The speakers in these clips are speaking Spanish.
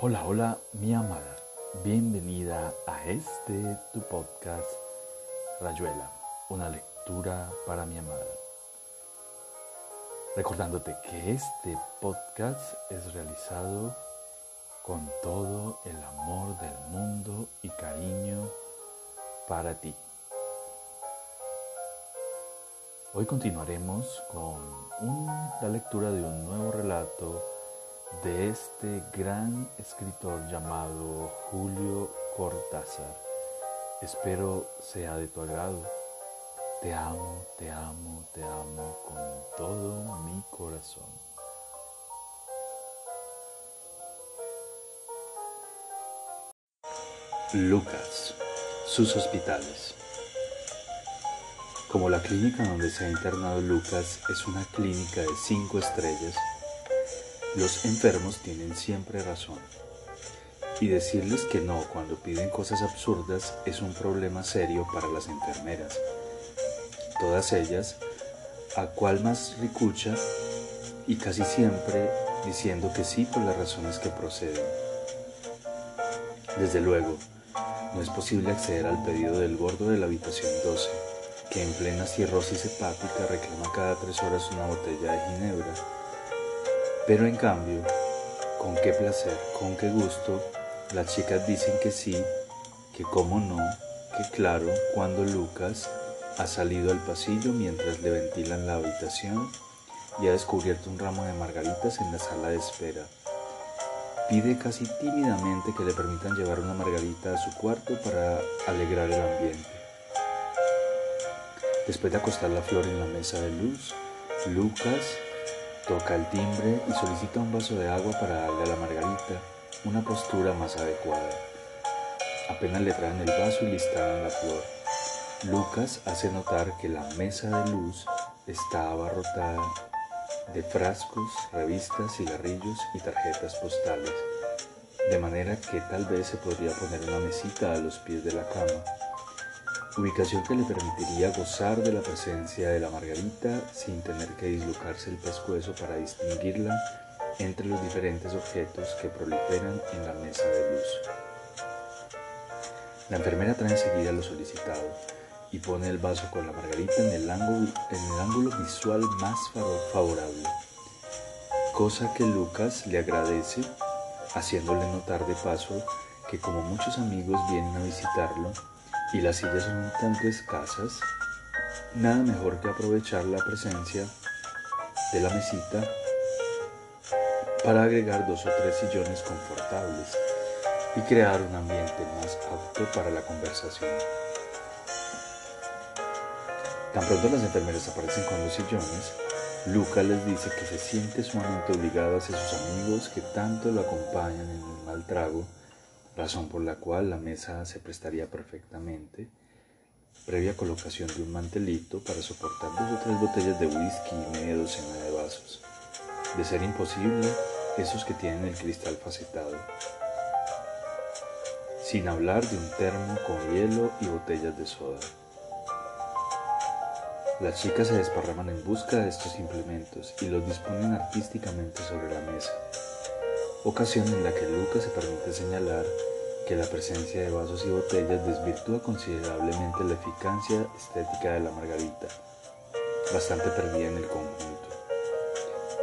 Hola, hola, mi amada. Bienvenida a este tu podcast Rayuela, una lectura para mi amada. Recordándote que este podcast es realizado con todo el amor del mundo y cariño para ti. Hoy continuaremos con la lectura de un nuevo relato de este gran escritor llamado Julio Cortázar. Espero sea de tu agrado. Te amo, te amo, te amo con todo mi corazón. Lucas, sus hospitales. Como la clínica donde se ha internado Lucas es una clínica de cinco estrellas, los enfermos tienen siempre razón. Y decirles que no cuando piden cosas absurdas es un problema serio para las enfermeras. Todas ellas, a cual más ricucha, y casi siempre diciendo que sí por las razones que proceden. Desde luego, no es posible acceder al pedido del gordo de la habitación 12, que en plena cirrosis hepática reclama cada tres horas una botella de ginebra pero en cambio, con qué placer, con qué gusto, las chicas dicen que sí, que cómo no, que claro, cuando Lucas ha salido al pasillo mientras le ventilan la habitación y ha descubierto un ramo de margaritas en la sala de espera. Pide casi tímidamente que le permitan llevar una margarita a su cuarto para alegrar el ambiente. Después de acostar la flor en la mesa de luz, Lucas Toca el timbre y solicita un vaso de agua para darle a la margarita una postura más adecuada. Apenas le traen el vaso y le instalan la flor. Lucas hace notar que la mesa de luz está abarrotada de frascos, revistas, cigarrillos y tarjetas postales, de manera que tal vez se podría poner una mesita a los pies de la cama ubicación que le permitiría gozar de la presencia de la margarita sin tener que dislocarse el pescuezo para distinguirla entre los diferentes objetos que proliferan en la mesa de luz. La enfermera trae enseguida lo solicitado y pone el vaso con la margarita en el ángulo, en el ángulo visual más favorable, cosa que Lucas le agradece, haciéndole notar de paso que como muchos amigos vienen a visitarlo, y las sillas son un tanto escasas, nada mejor que aprovechar la presencia de la mesita para agregar dos o tres sillones confortables y crear un ambiente más apto para la conversación. Tan pronto las enfermeras aparecen con los sillones, Luca les dice que se siente sumamente obligado hacia sus amigos que tanto lo acompañan en el mal trago razón por la cual la mesa se prestaría perfectamente, previa colocación de un mantelito para soportar dos o tres botellas de whisky y media docena de vasos. De ser imposible, esos que tienen el cristal facetado. Sin hablar de un termo con hielo y botellas de soda. Las chicas se desparraman en busca de estos implementos y los disponen artísticamente sobre la mesa ocasión en la que Lucas se permite señalar que la presencia de vasos y botellas desvirtúa considerablemente la eficacia estética de la margarita, bastante perdida en el conjunto.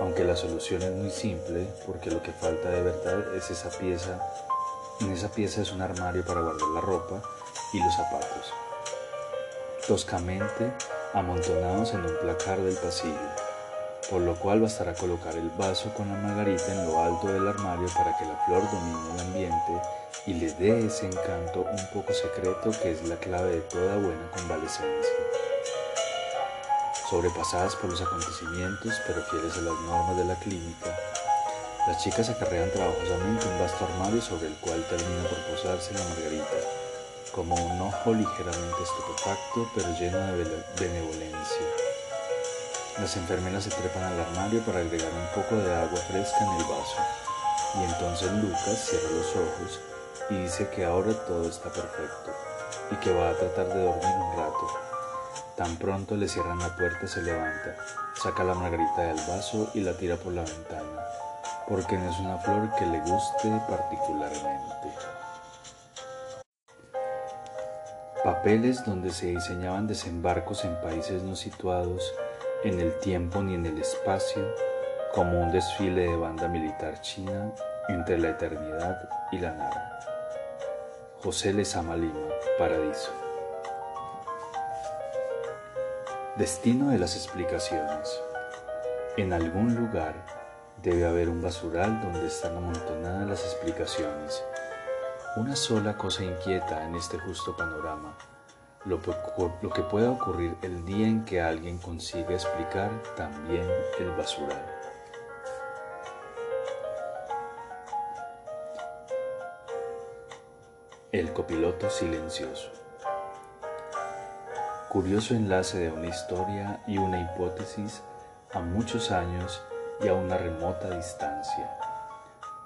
Aunque la solución es muy simple, porque lo que falta de verdad es esa pieza, en esa pieza es un armario para guardar la ropa y los zapatos, toscamente amontonados en un placar del pasillo por lo cual bastará colocar el vaso con la margarita en lo alto del armario para que la flor domine el ambiente y le dé ese encanto un poco secreto que es la clave de toda buena convalecencia. Sobrepasadas por los acontecimientos, pero fieles a las normas de la clínica, las chicas acarrean trabajosamente un vasto armario sobre el cual termina por posarse la margarita, como un ojo ligeramente estupefacto pero lleno de benevolencia. Las enfermeras se trepan al armario para agregar un poco de agua fresca en el vaso. Y entonces Lucas cierra los ojos y dice que ahora todo está perfecto y que va a tratar de dormir un rato. Tan pronto le cierran la puerta se levanta, saca la margarita del vaso y la tira por la ventana. porque no es una flor que le guste particularmente. Papeles donde se diseñaban desembarcos en países no situados en el tiempo ni en el espacio, como un desfile de banda militar china entre la eternidad y la nada. José Lezama Lima, Paradiso. Destino de las explicaciones. En algún lugar debe haber un basural donde están amontonadas las explicaciones. Una sola cosa inquieta en este justo panorama, lo, que pueda ocurrir el día en que alguien consiga explicar también el basural. El copiloto silencioso. Curioso enlace de una historia y una hipótesis a muchos años y a una remota distancia.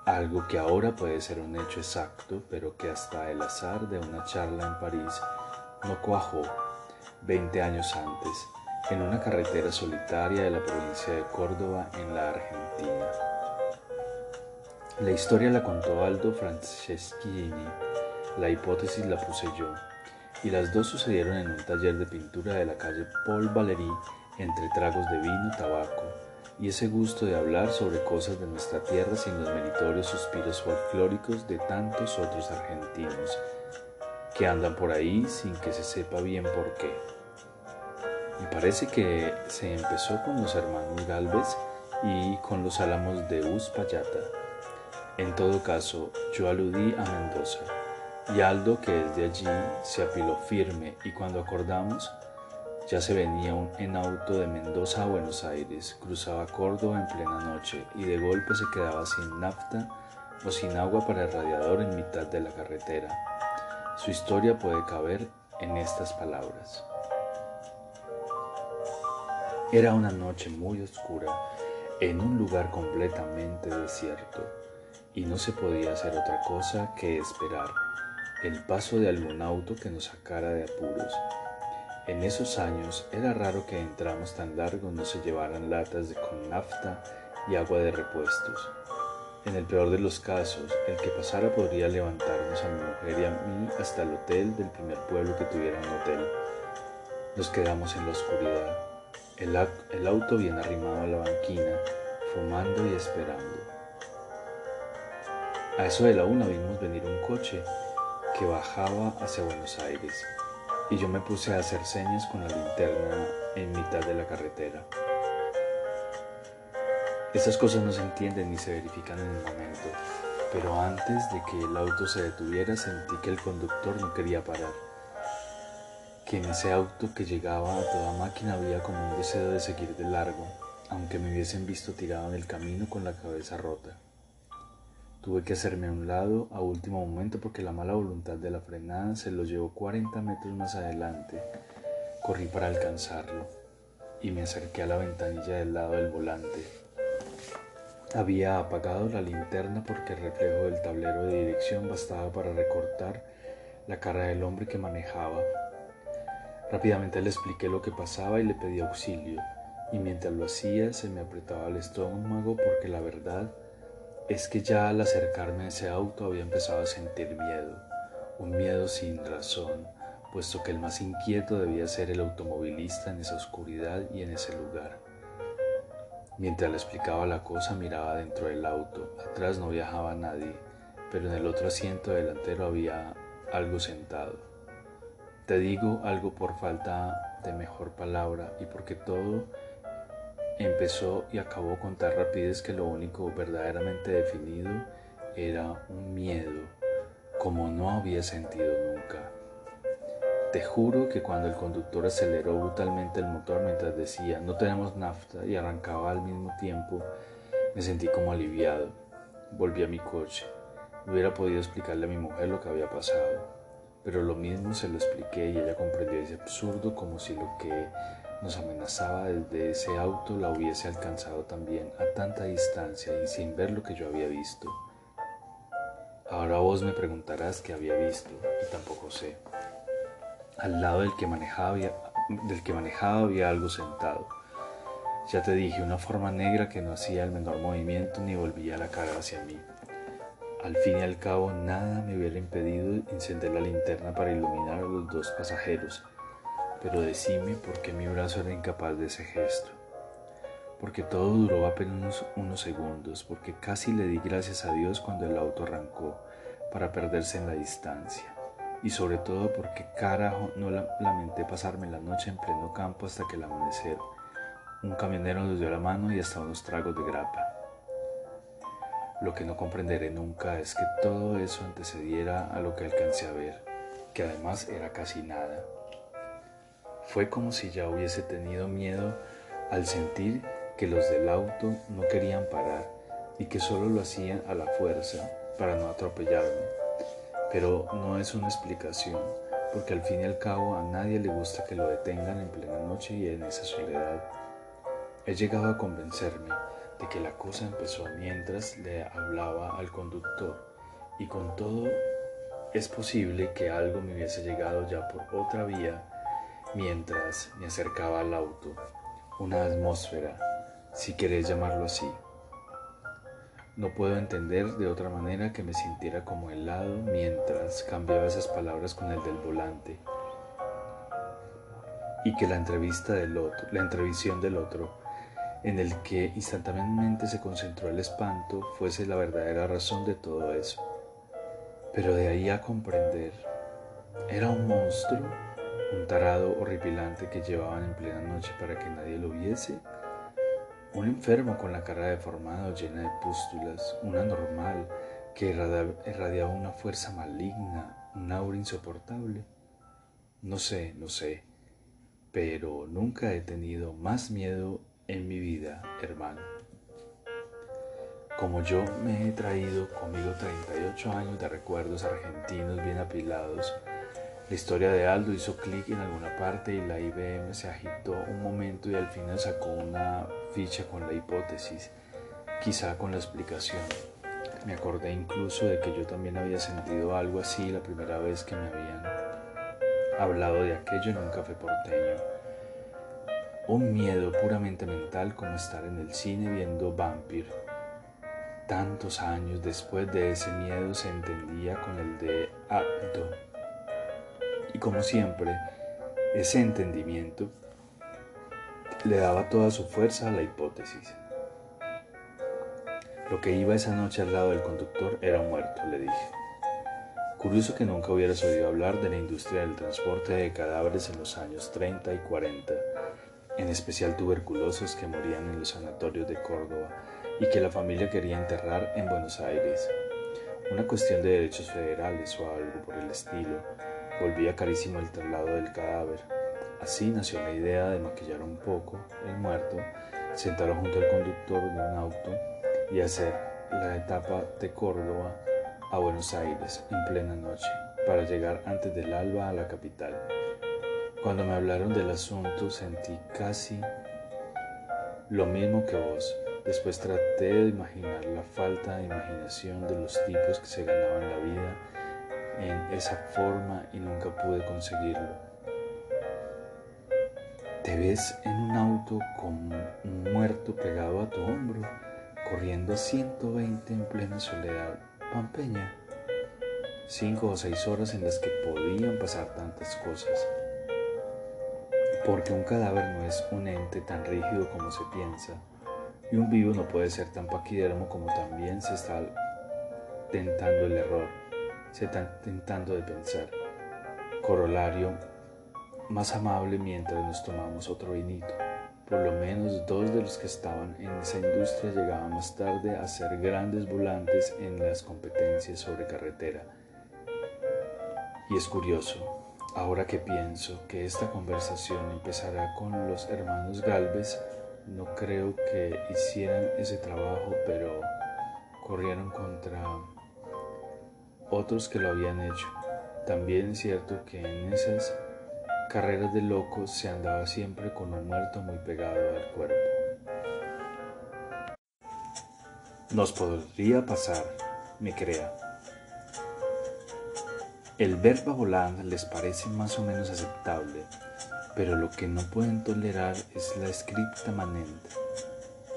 Algo que ahora puede ser un hecho exacto, pero que hasta el azar de una charla en París no cuajó 20 años antes en una carretera solitaria de la provincia de Córdoba en la Argentina. La historia la contó Aldo Franceschini, la hipótesis la puse yo, y las dos sucedieron en un taller de pintura de la calle Paul Valéry entre tragos de vino, tabaco y ese gusto de hablar sobre cosas de nuestra tierra sin los meritorios suspiros folclóricos de tantos otros argentinos que andan por ahí sin que se sepa bien por qué. Me parece que se empezó con los hermanos Galvez y con los álamos de Uspallata. En todo caso, yo aludí a Mendoza y Aldo, que es de allí, se apiló firme y cuando acordamos, ya se venía un, en auto de Mendoza a Buenos Aires, cruzaba Córdoba en plena noche y de golpe se quedaba sin nafta o sin agua para el radiador en mitad de la carretera. Su historia puede caber en estas palabras. Era una noche muy oscura en un lugar completamente desierto y no se podía hacer otra cosa que esperar el paso de algún auto que nos sacara de apuros en esos años era raro que en tramos tan largos no se llevaran latas de con nafta y agua de repuestos. En el peor de los casos, el que pasara podría levantarnos a mi mujer y a mí hasta el hotel del primer pueblo que tuviera un hotel. Nos quedamos en la oscuridad, el, el auto bien arrimado a la banquina, fumando y esperando. A eso de la una vimos venir un coche que bajaba hacia Buenos Aires y yo me puse a hacer señas con la linterna en mitad de la carretera. Estas cosas no se entienden ni se verifican en el momento, pero antes de que el auto se detuviera sentí que el conductor no quería parar, que en ese auto que llegaba a toda máquina había como un deseo de seguir de largo, aunque me hubiesen visto tirado en el camino con la cabeza rota. Tuve que hacerme a un lado a último momento porque la mala voluntad de la frenada se lo llevó 40 metros más adelante. Corrí para alcanzarlo y me acerqué a la ventanilla del lado del volante. Había apagado la linterna porque el reflejo del tablero de dirección bastaba para recortar la cara del hombre que manejaba. Rápidamente le expliqué lo que pasaba y le pedí auxilio, y mientras lo hacía se me apretaba el estómago porque la verdad es que ya al acercarme a ese auto había empezado a sentir miedo, un miedo sin razón, puesto que el más inquieto debía ser el automovilista en esa oscuridad y en ese lugar. Mientras le explicaba la cosa miraba dentro del auto, atrás no viajaba nadie, pero en el otro asiento delantero había algo sentado. Te digo algo por falta de mejor palabra y porque todo empezó y acabó con tal rapidez que lo único verdaderamente definido era un miedo como no había sentido nunca. Te juro que cuando el conductor aceleró brutalmente el motor mientras decía no tenemos nafta y arrancaba al mismo tiempo, me sentí como aliviado. Volví a mi coche. Hubiera podido explicarle a mi mujer lo que había pasado, pero lo mismo se lo expliqué y ella comprendió ese absurdo como si lo que nos amenazaba desde ese auto la hubiese alcanzado también a tanta distancia y sin ver lo que yo había visto. Ahora vos me preguntarás qué había visto y tampoco sé. Al lado del que manejaba había, del que manejaba había algo sentado. Ya te dije, una forma negra que no hacía el menor movimiento ni volvía la cara hacia mí. Al fin y al cabo, nada me hubiera impedido encender la linterna para iluminar a los dos pasajeros, pero decime por qué mi brazo era incapaz de ese gesto. Porque todo duró apenas unos segundos, porque casi le di gracias a Dios cuando el auto arrancó para perderse en la distancia. Y sobre todo porque carajo no lamenté pasarme la noche en pleno campo hasta que el amanecer un camionero nos dio la mano y hasta unos tragos de grapa. Lo que no comprenderé nunca es que todo eso antecediera a lo que alcancé a ver, que además era casi nada. Fue como si ya hubiese tenido miedo al sentir que los del auto no querían parar y que solo lo hacían a la fuerza para no atropellarme. Pero no es una explicación, porque al fin y al cabo a nadie le gusta que lo detengan en plena noche y en esa soledad. He llegado a convencerme de que la cosa empezó mientras le hablaba al conductor y con todo es posible que algo me hubiese llegado ya por otra vía mientras me acercaba al auto, una atmósfera, si querés llamarlo así. No puedo entender de otra manera que me sintiera como helado mientras cambiaba esas palabras con el del volante y que la entrevista del otro, la entrevisión del otro en el que instantáneamente se concentró el espanto fuese la verdadera razón de todo eso. Pero de ahí a comprender, era un monstruo, un tarado horripilante que llevaban en plena noche para que nadie lo viese, un enfermo con la cara deformada o llena de pústulas, una normal que irradiaba una fuerza maligna, un aura insoportable. No sé, no sé, pero nunca he tenido más miedo en mi vida, hermano. Como yo me he traído conmigo 38 años de recuerdos argentinos bien apilados, la historia de Aldo hizo clic en alguna parte y la IBM se agitó un momento y al final sacó una con la hipótesis, quizá con la explicación. Me acordé incluso de que yo también había sentido algo así la primera vez que me habían hablado de aquello en un café porteño un miedo puramente mental como estar en el cine viendo Vampir. Tantos años después de ese miedo se entendía con el de Aldo. Y como siempre, ese entendimiento le daba toda su fuerza a la hipótesis. Lo que iba esa noche al lado del conductor era muerto, le dije. Curioso que nunca hubieras oído hablar de la industria del transporte de cadáveres en los años 30 y 40 en especial tuberculosos que morían en los sanatorios de Córdoba y que la familia quería enterrar en Buenos Aires. Una cuestión de derechos federales o algo por el estilo. Volvía carísimo el traslado del cadáver. Así nació la idea de maquillar un poco el muerto, sentarlo junto al conductor de un auto y hacer la etapa de Córdoba a Buenos Aires en plena noche para llegar antes del alba a la capital. Cuando me hablaron del asunto sentí casi lo mismo que vos. Después traté de imaginar la falta de imaginación de los tipos que se ganaban la vida en esa forma y nunca pude conseguirlo. Te ves en un auto con un muerto pegado a tu hombro, corriendo a 120 en plena soledad pampeña. Cinco o seis horas en las que podían pasar tantas cosas porque un cadáver no es un ente tan rígido como se piensa, y un vivo no puede ser tan paquidermo como también se está tentando el error, se está tentando de pensar. Corolario más amable mientras nos tomamos otro vinito. Por lo menos dos de los que estaban en esa industria llegaban más tarde a ser grandes volantes en las competencias sobre carretera. Y es curioso, Ahora que pienso que esta conversación empezará con los hermanos Galvez, no creo que hicieran ese trabajo, pero corrieron contra otros que lo habían hecho. También es cierto que en esas carreras de locos se andaba siempre con un muerto muy pegado al cuerpo. Nos podría pasar, me crea. El verbo volar les parece más o menos aceptable, pero lo que no pueden tolerar es la scripta manente,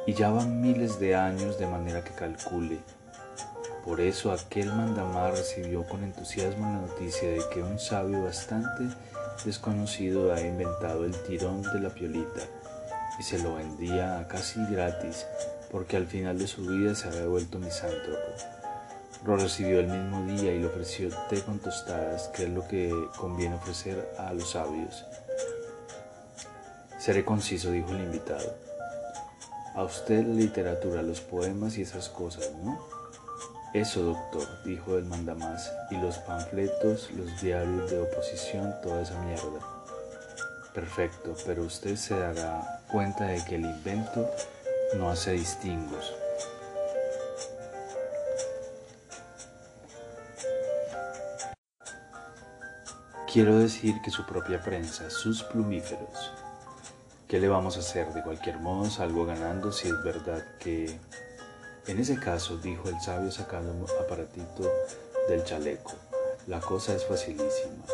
y ya van miles de años de manera que calcule. Por eso aquel mandamar recibió con entusiasmo la noticia de que un sabio bastante desconocido ha inventado el tirón de la piolita y se lo vendía casi gratis porque al final de su vida se había vuelto misántropo. Lo recibió el mismo día y le ofreció té con tostadas, que es lo que conviene ofrecer a los sabios. Seré conciso, dijo el invitado. A usted la literatura, los poemas y esas cosas, ¿no? Eso, doctor, dijo el mandamás, y los panfletos, los diarios de oposición, toda esa mierda. Perfecto, pero usted se dará cuenta de que el invento no hace distingos. Quiero decir que su propia prensa, sus plumíferos. ¿Qué le vamos a hacer? De cualquier modo salgo ganando si es verdad que... En ese caso, dijo el sabio sacando un aparatito del chaleco, la cosa es facilísima.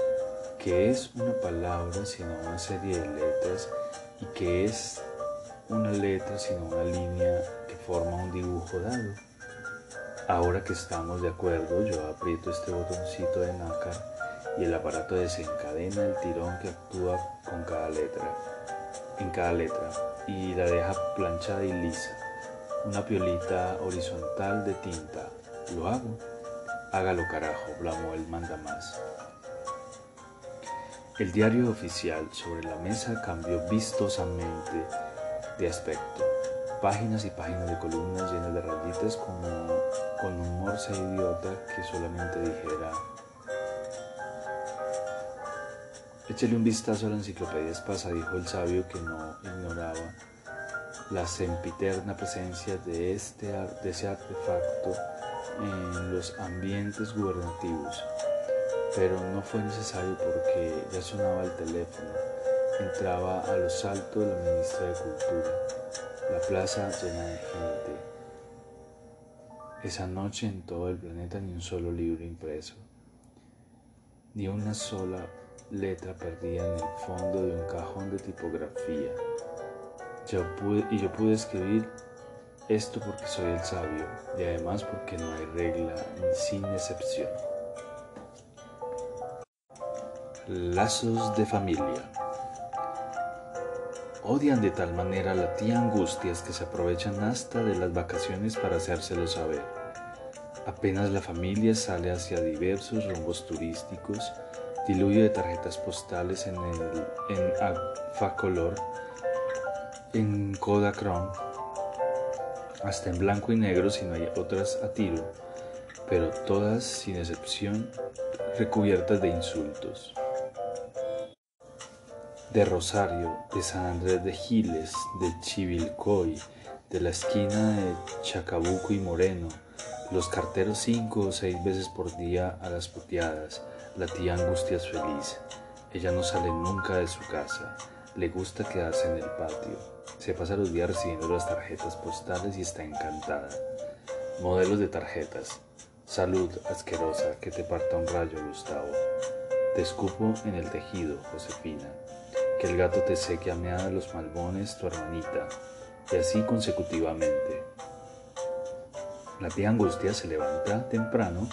¿Qué es una palabra sino una serie de letras y qué es una letra sino una línea que forma un dibujo dado. Ahora que estamos de acuerdo, yo aprieto este botoncito de nácar y el aparato desencadena el tirón que actúa con cada letra, en cada letra, y la deja planchada y lisa. Una piolita horizontal de tinta. ¿Lo hago? Hágalo carajo, blamó el mandamás. El diario oficial sobre la mesa cambió vistosamente de aspecto. Páginas y páginas de columnas llenas de rayitas como con un morse idiota que solamente dijera Échale un vistazo a la enciclopedia espasa, dijo el sabio que no ignoraba la sempiterna presencia de, este, ese artefacto en los ambientes gubernativos. Pero no fue necesario porque ya sonaba el teléfono entraba a los saltos la ministra de Cultura, la plaza llena de gente. Esa noche en todo el planeta ni un solo libro impreso, ni una sola letra perdida en el fondo de un cajón de tipografía. Yo pude, y yo pude escribir esto porque soy el sabio y además porque no hay regla sin excepción. Lazos de familia. Odian de tal manera a la tía Angustias que se aprovechan hasta de las vacaciones para hacérselo saber. Apenas la familia sale hacia diversos rumbos turísticos, diluvio de tarjetas postales en, el, en Facolor, en Kodachrome, hasta en blanco y negro si no hay otras a tiro, pero todas sin excepción recubiertas de insultos de Rosario, de San Andrés de Giles, de Chivilcoy, de la esquina de Chacabuco y Moreno, los carteros cinco o seis veces por día a las puteadas, la tía Angustias feliz. Ella no sale nunca de su casa, le gusta quedarse en el patio, se pasa los días recibiendo las tarjetas postales y está encantada. Modelos de tarjetas. Salud asquerosa, que te parta un rayo, Gustavo. Te escupo en el tejido, Josefina que el gato te seque a los malbones tu hermanita, y así consecutivamente. La tía Angustia se levanta temprano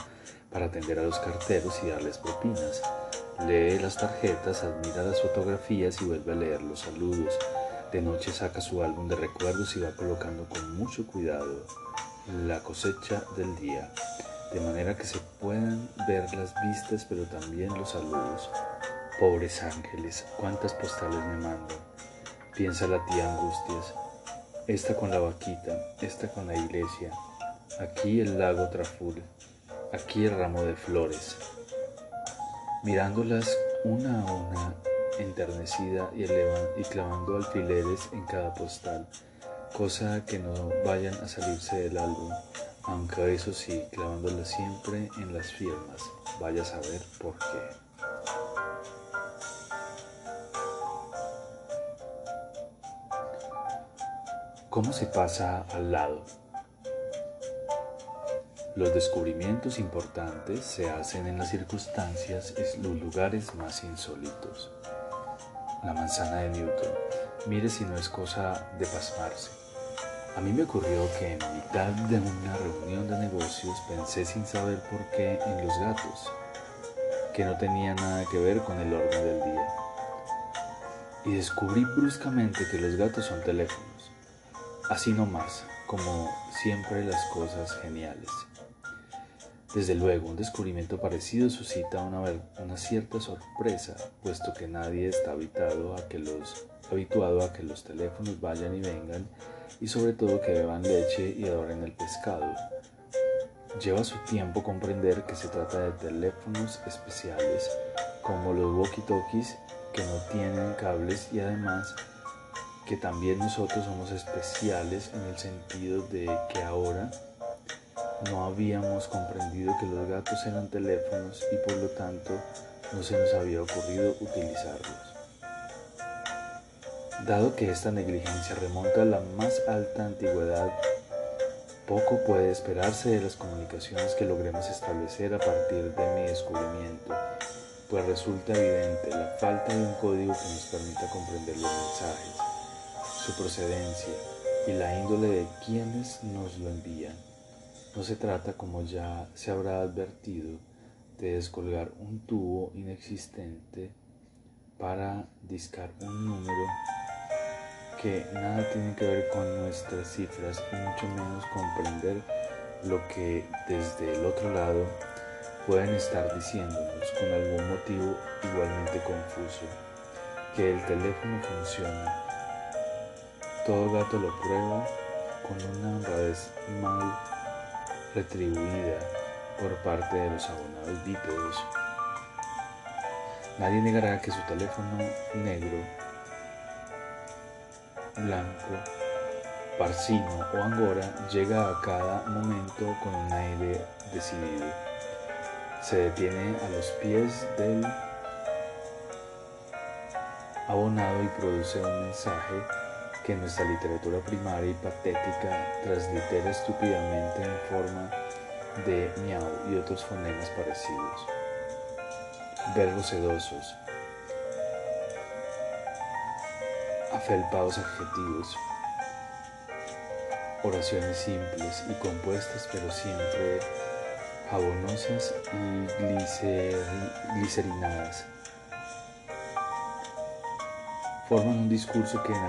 para atender a los carteros y darles propinas. Lee las tarjetas, admira las fotografías y vuelve a leer los saludos. De noche saca su álbum de recuerdos y va colocando con mucho cuidado la cosecha del día, de manera que se puedan ver las vistas pero también los saludos. Pobres ángeles, cuántas postales me mandan. Piensa la tía Angustias. Esta con la vaquita, esta con la iglesia. Aquí el lago Traful, aquí el ramo de flores. Mirándolas una a una, enternecida y, y clavando alfileres en cada postal, cosa que no vayan a salirse del álbum, aunque eso sí, clavándolas siempre en las firmas. Vaya a saber por qué. ¿Cómo se pasa al lado? Los descubrimientos importantes se hacen en las circunstancias, en los lugares más insólitos. La manzana de Newton. Mire si no es cosa de pasmarse. A mí me ocurrió que en mitad de una reunión de negocios pensé sin saber por qué en los gatos, que no tenía nada que ver con el orden del día. Y descubrí bruscamente que los gatos son teléfonos. Así nomás, como siempre las cosas geniales. Desde luego, un descubrimiento parecido suscita una, cierta sorpresa, puesto que nadie está habituado a que los teléfonos vayan y vengan y sobre todo que beban leche y adoren el pescado. Lleva su tiempo comprender que se trata de teléfonos especiales como los walkie-talkies que no tienen cables y además que también nosotros somos especiales en el sentido de que ahora no habíamos comprendido que los gatos eran teléfonos y por lo tanto no se nos había ocurrido utilizarlos. Dado que esta negligencia remonta a la más alta antigüedad, poco puede esperarse de las comunicaciones que logremos establecer a partir de mi descubrimiento, pues resulta evidente la falta de un código que nos permita comprender los mensajes, su procedencia y la índole de quienes nos lo envían. No se trata, como ya se habrá advertido, de descolgar un tubo inexistente para discar un número que nada tiene que ver con nuestras cifras y mucho menos comprender lo que desde el otro lado pueden estar diciéndonos con algún motivo igualmente confuso, que el teléfono funciona. Todo gato lo prueba con una honradez mal retribuida por parte de los abonados bípedos. Nadie negará que su teléfono negro blanco, parcino o angora llega a cada momento con un aire decidido. Se detiene a los pies del abonado y produce un mensaje que nuestra literatura primaria y patética translitera estúpidamente en forma de miau y otros fonemas parecidos. Verbos sedosos, afelpados adjetivos, oraciones simples y compuestas pero siempre jabonosas y glicerinadas. Forman un discurso que en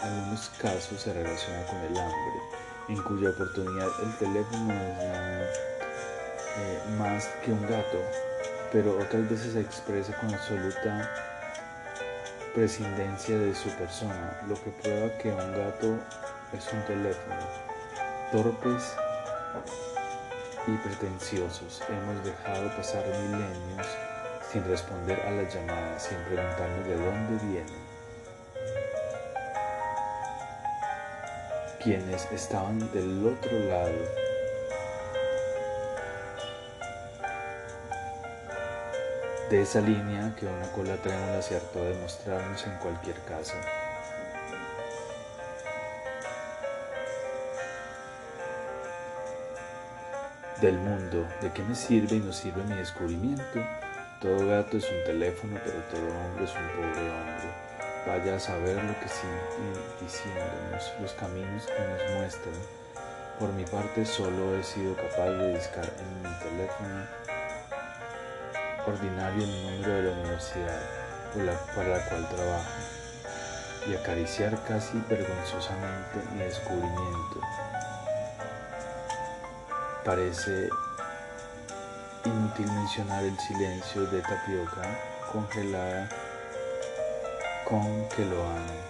algunos casos se relaciona con el hambre, en cuya oportunidad el teléfono es eh, más que un gato, pero otras veces se expresa con absoluta prescindencia de su persona, lo que prueba que un gato es un teléfono. Torpes y pretenciosos hemos dejado pasar milenios sin responder a las llamadas, sin preguntarnos de dónde vienen. Quienes estaban del otro lado de esa línea que una cola trémula se hartó de mostrarnos en cualquier caso. Del mundo, ¿de qué me sirve y no sirve mi descubrimiento? Todo gato es un teléfono, pero todo hombre es un pobre hombre. Vaya a saber lo que siguen diciéndonos los caminos que nos muestran. Por mi parte, solo he sido capaz de discar en mi teléfono ordinario el número de la universidad para la cual trabajo y acariciar casi vergonzosamente mi descubrimiento. Parece inútil mencionar el silencio de tapioca congelada con que lo amo.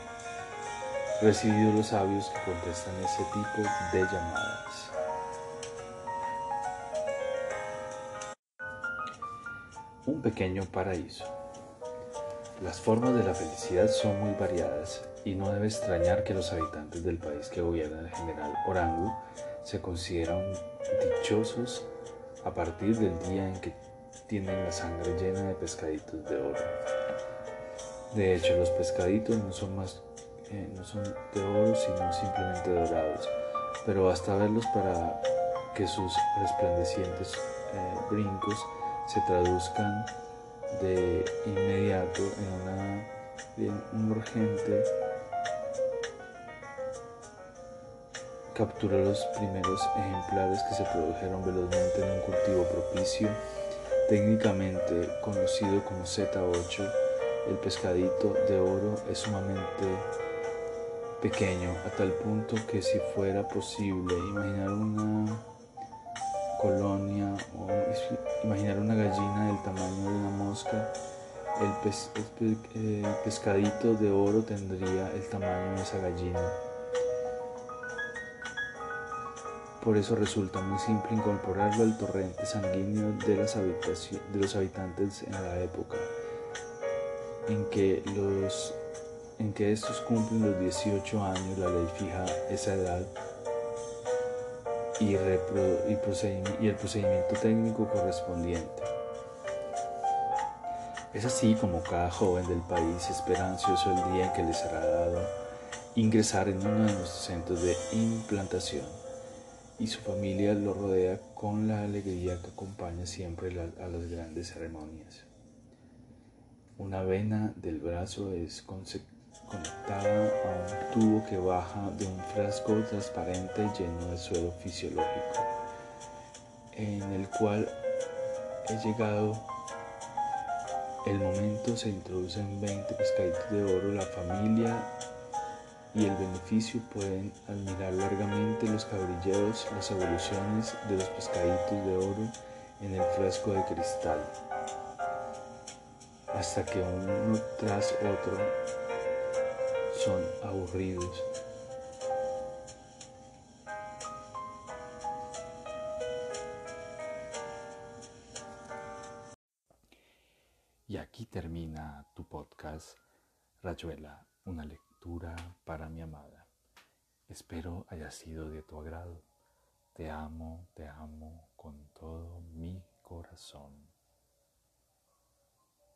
Recibido los sabios que contestan ese tipo de llamadas. un pequeño paraíso. Las formas de la felicidad son muy variadas y no debe extrañar que los habitantes del país que gobierna el general Orangu se consideran dichosos a partir del día en que tienen la sangre llena de pescaditos de oro. De hecho, los pescaditos no son más eh, no son de oro, sino simplemente dorados, pero basta verlos para que sus resplandecientes eh, brincos se traduzcan de inmediato en, una, un urgente capturó los primeros ejemplares que se produjeron velozmente en un cultivo propicio, técnicamente conocido como Z8. El pescadito de oro es sumamente pequeño a tal punto que si fuera posible imaginar una colonia o imaginar una gallina del tamaño de una mosca, el, pescadito de oro tendría el tamaño de esa gallina. Por eso resulta muy simple incorporarlo al torrente sanguíneo de, las de los habitantes en la época en que, los, en que estos cumplen los 18 años, la ley fija esa edad y, y, el procedimiento técnico correspondiente. Es así como cada joven del país espera ansioso el día en que les será dado ingresar en uno de nuestros centros de implantación y su familia lo rodea con la alegría que acompaña siempre a las grandes ceremonias. Una vena del brazo es conectada a un tubo que baja de un frasco transparente lleno de suelo fisiológico, en el cual he llegado. El momento se introducen 20 pescaditos de oro, la familia y el beneficio pueden admirar largamente los cabrilleos, las evoluciones de los pescaditos de oro en el frasco de cristal, hasta que uno tras otro son aburridos. Y aquí termina tu podcast, Rayuela, una lectura para mi amada. Espero haya sido de tu agrado. Te amo, te amo con todo mi corazón.